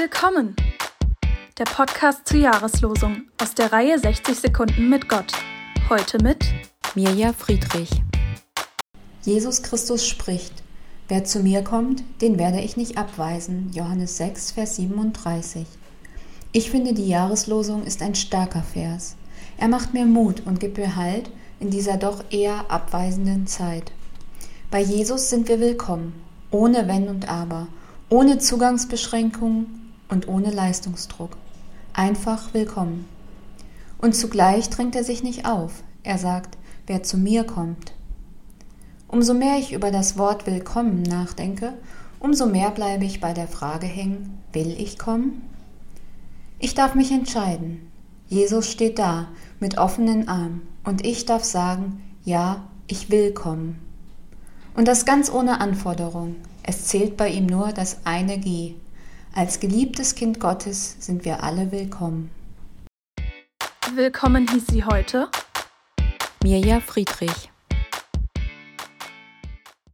Willkommen! Der Podcast zur Jahreslosung aus der Reihe 60 Sekunden mit Gott. Heute mit Mirja Friedrich. Jesus Christus spricht: Wer zu mir kommt, den werde ich nicht abweisen. Johannes 6, Vers 37. Ich finde, die Jahreslosung ist ein starker Vers. Er macht mir Mut und gibt mir Halt in dieser doch eher abweisenden Zeit. Bei Jesus sind wir willkommen, ohne Wenn und Aber, ohne Zugangsbeschränkungen und ohne Leistungsdruck. Einfach willkommen. Und zugleich drängt er sich nicht auf. Er sagt, wer zu mir kommt. Umso mehr ich über das Wort willkommen nachdenke, umso mehr bleibe ich bei der Frage hängen, will ich kommen? Ich darf mich entscheiden. Jesus steht da mit offenen Armen und ich darf sagen, ja, ich will kommen. Und das ganz ohne Anforderung. Es zählt bei ihm nur das eine G. Als geliebtes Kind Gottes sind wir alle willkommen. Willkommen hieß sie heute Mirja Friedrich.